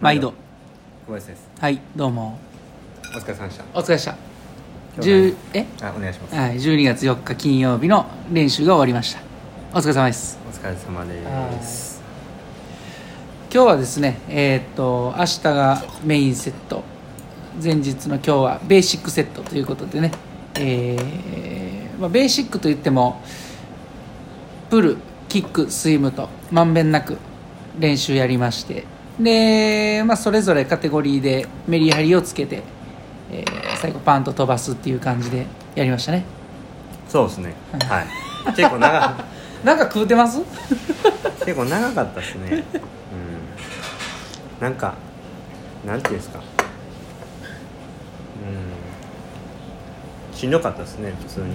毎度。小林です。はいどうも。お疲れ様でした。お疲れでした。今日は10え？あお願いします。はい12月4日金曜日の練習が終わりました。お疲れ様です。お疲れ様です。今日はですねえーっと明日がメインセット。前日の今日はベーシックセットということでね。えーまあ、ベーシックといってもプルキックスイムとまんべんなく練習やりましてで、まあ、それぞれカテゴリーでメリハリをつけて、えー最後パンと飛ばすっていう感じでやりましたね。そうですね。はい。結構長 なんか食うてます？結構長かったですね。うん。なんかなんていうんですか。うん。しんどかったですね普通に。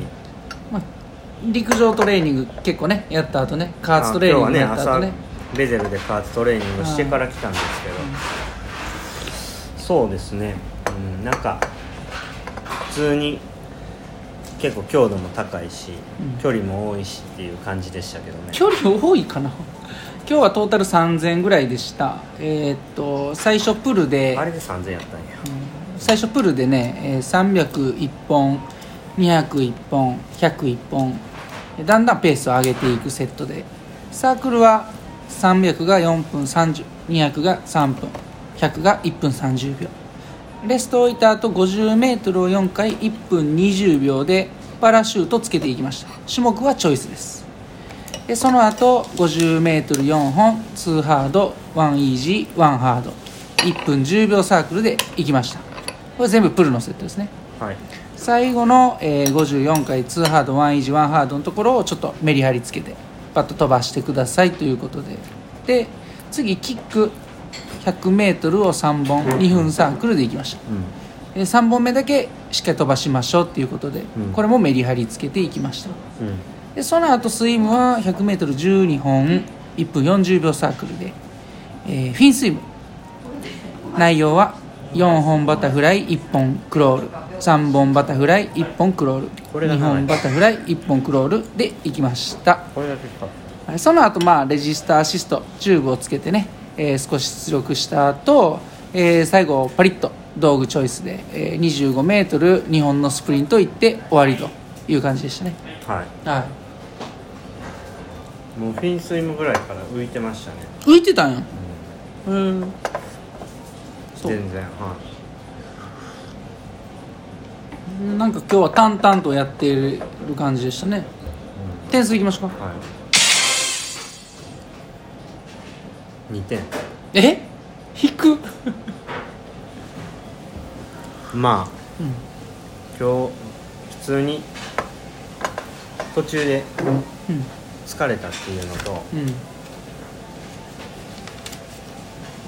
まあ陸上トレーニング結構ねやった後ね加圧トレーニングやあった後ねベゼルで加圧トレーニングしてから来たんですけど、そうですね、うん、なんか普通に結構強度も高いし、うん。距離も多いしっていう感じでしたけどね。距離多いかな。今日はトータル3000ぐらいでした。えーっと最初プルであれで3000やったんや。最初プルでねえー301本201本101本だんだんペースを上げていくセットで。サークルは300が4分30200が3分100が1分30秒。レストを置いた後 50m を4回1分20秒でパラシュートつけていきました。種目はチョイスです。でその後 50m4 本2ハード1イージー1ハード1分10秒サークルでいきました。これ全部プルのセットですね。はい。最後の、えー54回2ハード1イージー1ハードのところをちょっとメリハリつけてパッと飛ばしてくださいということで。で次キック。100m を3本。2分サークルでいきました。うで3本目だけしっかり飛ばしましょうっていうことで、うん。これもメリハリつけていきました。んうん。でその後スイムは 100m12 本。1分40秒サークルで、えーフィンスイム。内容は4本バタフライ1本クロール。3本バタフライ1本クロール2これが長い本バタフライ1本クロールでいきました。これだけか。はいその後まあレジストアシストチューブをつけてね、えー少し出力した後、えー最後パリッと道具チョイスで、え 25m2 本のスプリントいって終わりという感じでしたね。はい。はい。もうフィンスイムぐらいから浮いてましたね、浮いてたんや。うん。全然はなんか今日は淡々とやっている感じでしたね。点数いきましょうか。いはい。2点。え？引く？まあ。うん。今日普通に途中でうん疲れたっていうのと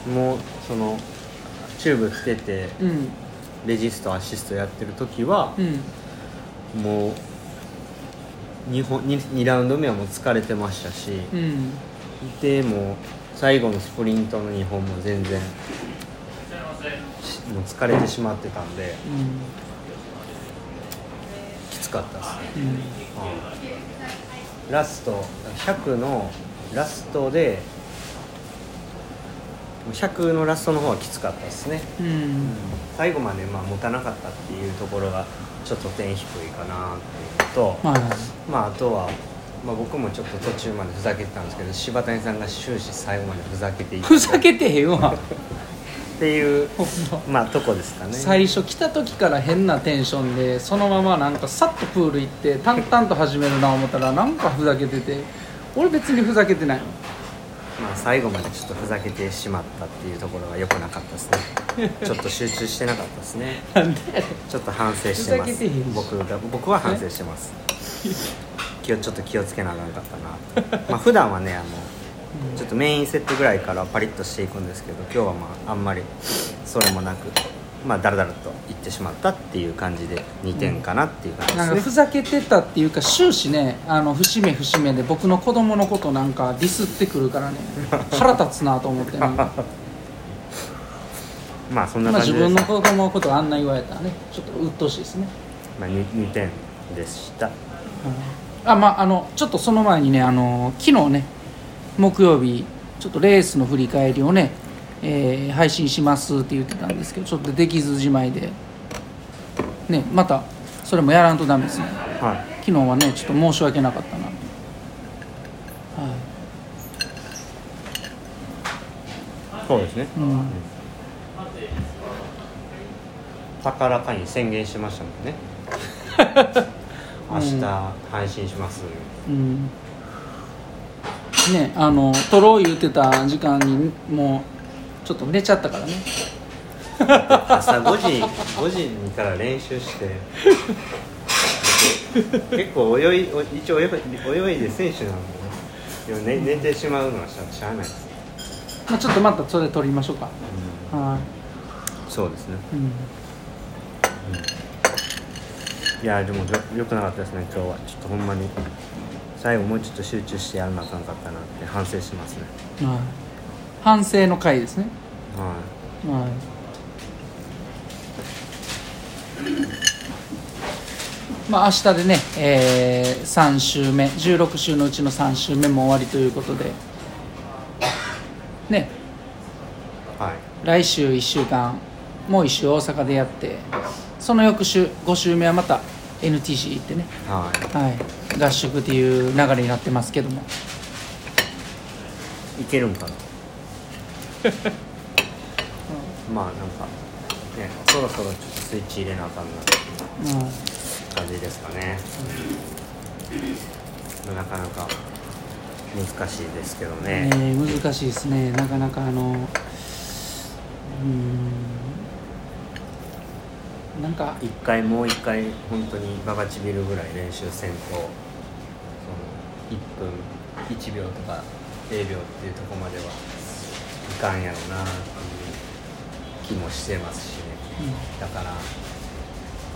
うん。もうそのチューブつけてうんレジストアシストやってる時はうん。もう 2, 本 2, 2ラウンド目はもう疲れてましたしうん。でもう最後のスプリントの2本も全然しもう疲れてしまってたんできつかったですね。うん。ラスト100のラストで100のラストの方はきつかったですね、うん。うん最後までまあ持たなかったっていうところがちょっと点低いかなっていうのと、まああとは、まあ、僕もちょっと途中までふざけてたんですけど柴谷さんが終始最後までふざけてい ふざけてへんわ。っていうまあとこですかね。最初来た時から変なテンションでそのままなんかさっとプール行って淡々と始めるな思ったらなんかふざけてて俺別にふざけてないのまあ、最後までちょっとふざけてしまったっていうところが良くなかったですね。ちょっと集中してなかったですね。ちょっと反省してます。僕が僕は反省してます。気をちょっと気をつけなあかんかったな。とまあ普段はねあのちょっとメインセットぐらいからパリッとしていくんですけど今日はまああんまりそれもなくまあだらだらといってしまったっていう感じで2点かなっていう感じですね、ふざけてたっていうか終始ねあの節目節目で僕の子供のことなんかディスってくるからね 腹立つなと思ってなんかまあそんな感じです、分の子供のことあんな言われたらねちょっと鬱陶しいですね、まあ、2, 2点でした。うん。あまああのちょっとその前にねあの昨日ね木曜日ちょっとレースの振り返りをねえー配信しますって言ってたんですけどちょっとできずじまいで。ねまたそれもやらんとダメですね。はい。昨日はねちょっと申し訳なかったな。はい。そうですね。うん。高らかに宣言してましたもんね。明日配信します、うん。ねあの撮ろう言ってた時間にもうちょっと寝ちゃったからね。朝5時5時にから練習して。結構泳いお一応泳い泳いで選手なんでね。でも寝寝てしまうのはしゃしゃあないです、まあ、ちょっとまたそれ撮りましょうか。はそうですね。い、うん、いやでもよよくなかったですね今日は。ちょっとほんまに。最後もうちょっと集中してやらなあかんかったなって反省しますね。はい反省の回ですね。ははい。まあ明日でね、えー、3週目16週のうちの3週目も終わりということで。ね。いはい。来週1週間もう1週大阪でやってその翌週5週目はまた NTC 行ってね、はい。はい、合宿っていう流れになってますけども。いけるんかな？まあなんかねそろそろちょっとスイッチ入れなあかんな感じですかね、なかなか難しいですけどね。ね難しいですね。なかなかあのうーん。なんか一回もう一回本当にバカちびるぐらい練習せんとその1分1秒とか0秒っていうところまではいかんやろうなっていう気もしてますしね。だから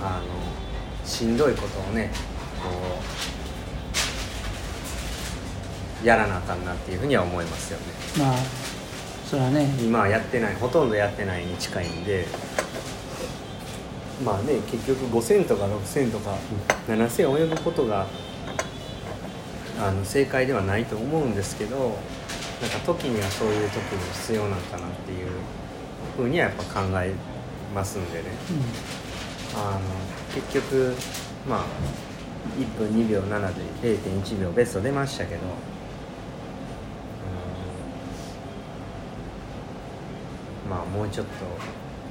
あのしんどいことをねこうやらなあかんなっていうふうには思いますよね。まあそれはね。今はやってないほとんどやってないに近いんでまあね結局5000とか6000とか7000泳ぐことがあの正解ではないと思うんですけどなんか時にはそういう時も必要なんかなっていうふうにはやっぱ考えますんでね。あの結局まあ1分2秒7で0.1秒ベスト出ましたけどうん。まあもうちょっと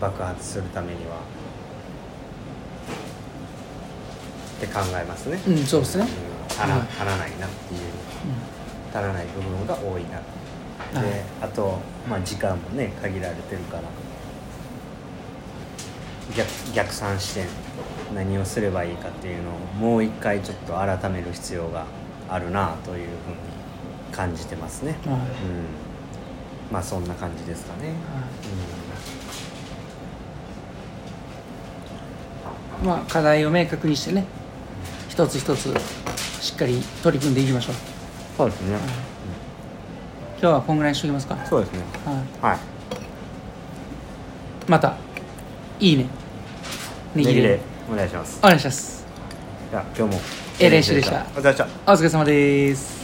爆発するためにはって考えますね、うん、うん、そうですね、うらはい。足らないな足らない部分が多いな。で、はい。あと、まあ、時間もね限られてるから。逆逆算して何をすればいいかっていうのをもう一回ちょっと改める必要があるなというふうに感じてますね、うんはい。うん、まあそんな感じですかね、はい。まあ課題を明確にしてね一つ一つしっかり取り組んでいきましょうそうですね、今日はこんぐらいにしときますか、そうですね。はい、はい。またいいね。ネギでお願いします。お願いします。じゃあ今日も。ええ練習でした。お疲れ様です